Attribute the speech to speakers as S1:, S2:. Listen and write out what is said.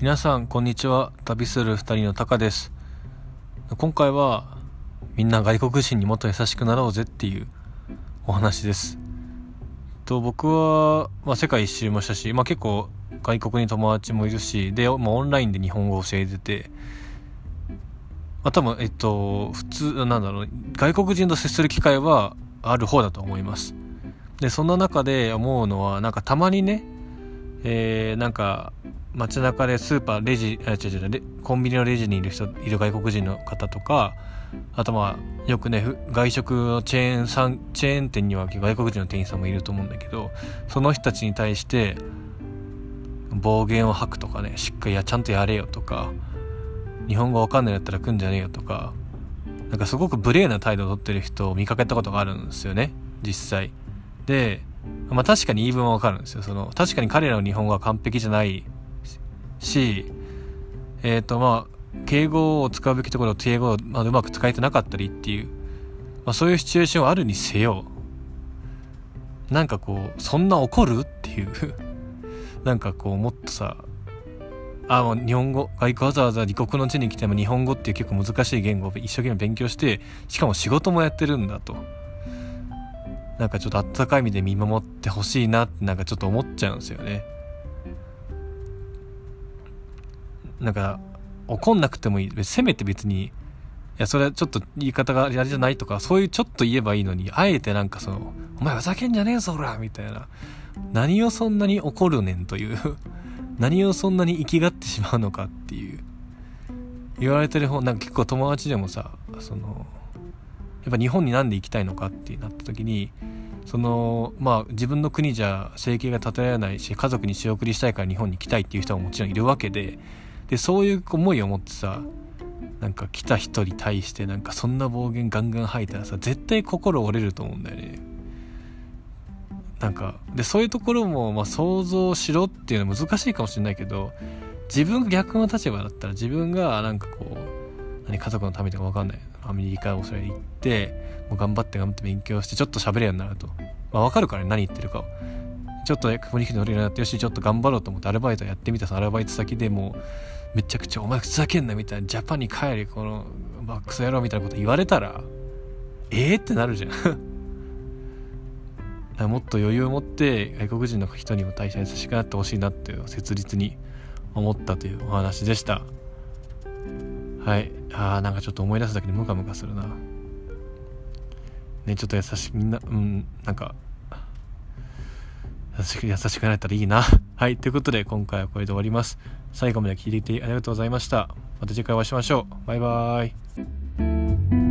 S1: 皆さんこんにちは。旅する二人のタカです。今回はみんな外国人にもっと優しくなろうぜっていうお話です。と僕は、まあ、世界一周もしたし、まあ、結構外国に友達もいるしで、まあ、オンラインで日本語を教えててまあ、多分えっと普通なんだろう外国人と接する機会はある方だと思います。でそんな中で思うのはなんかたまにねえー、なんか街中でスーパーレジあ違う違うコンビニのレジにいる人いる外国人の方とかあとまあよくね外食のチェーンさんチェーン店には外国人の店員さんもいると思うんだけどその人たちに対して暴言を吐くとかねしっかりやちゃんとやれよとか日本語わかんないんだったら来んじゃねえよとかなんかすごく無礼な態度をとってる人を見かけたことがあるんですよね実際。でまあ確かに言い分はわかるんですよ。その確かに彼らの日本語は完璧じゃないし、えっ、ー、とまあ、敬語を使うべきところを敬語を、まあ、うまく使えてなかったりっていう、まあ、そういうシチュエーションはあるにせよ、なんかこう、そんな怒るっていう なんかこう、もっとさ、あもう日本語外国わざわざ離国の地に来ても日本語っていう結構難しい言語を一生懸命勉強してしかも仕事もやってるんだと。なんかちょっとあったかい意味で見守ってほしいなってなんかちょっと思っちゃうんですよね。なんか怒んなくてもいい。せめて別にいやそれはちょっと言い方があれじゃないとかそういうちょっと言えばいいのにあえてなんかその「お前ふざけんじゃねえぞほら」みたいな。何をそんなに怒るねんという。何をそんなに生きがってしまうのかっていう。言われてる方なんか結構友達でもさそのやっぱ日本になんで行きたいのかってなった時にそのまあ自分の国じゃ生計が立てられないし家族に仕送りしたいから日本に来たいっていう人ももちろんいるわけででそういう思いを持ってさなんか来た人に対してなんかそんな暴言ガンガン吐いたらさ絶対心折れると思うんだよね。なんかでそういうところも、まあ、想像しろっていうのは難しいかもしれないけど自分が逆の立場だったら自分がなんかこう何家族のためとか分かんない。アメリカをそれ行ってもう頑張って頑張って勉強してちょっと喋れるようになると、まあ、分かるからね何言ってるかを。ちょっとコミュニケーション取れるなってよしちょっと頑張ろうと思ってアルバイトやってみたそのアルバイト先でもうめちゃくちゃ「お前ふざけんな」みたいな「ジャパンに帰りこのバックス野郎」みたいなこと言われたらええー、って なるじゃんもっと余裕を持って外国人の人にも対して優しくなってほしいなっていう切実に思ったというお話でした。はい。あーなんかちょっと思い出すだけでムカムカするな。ねちょっと優しいみんなうんなんか優しく、優しくなれたらいいな。はい。ということで、今回はこれで終わります。最後まで聞いていてありがとうございました。また次回お会いしましょう。バイバーイ。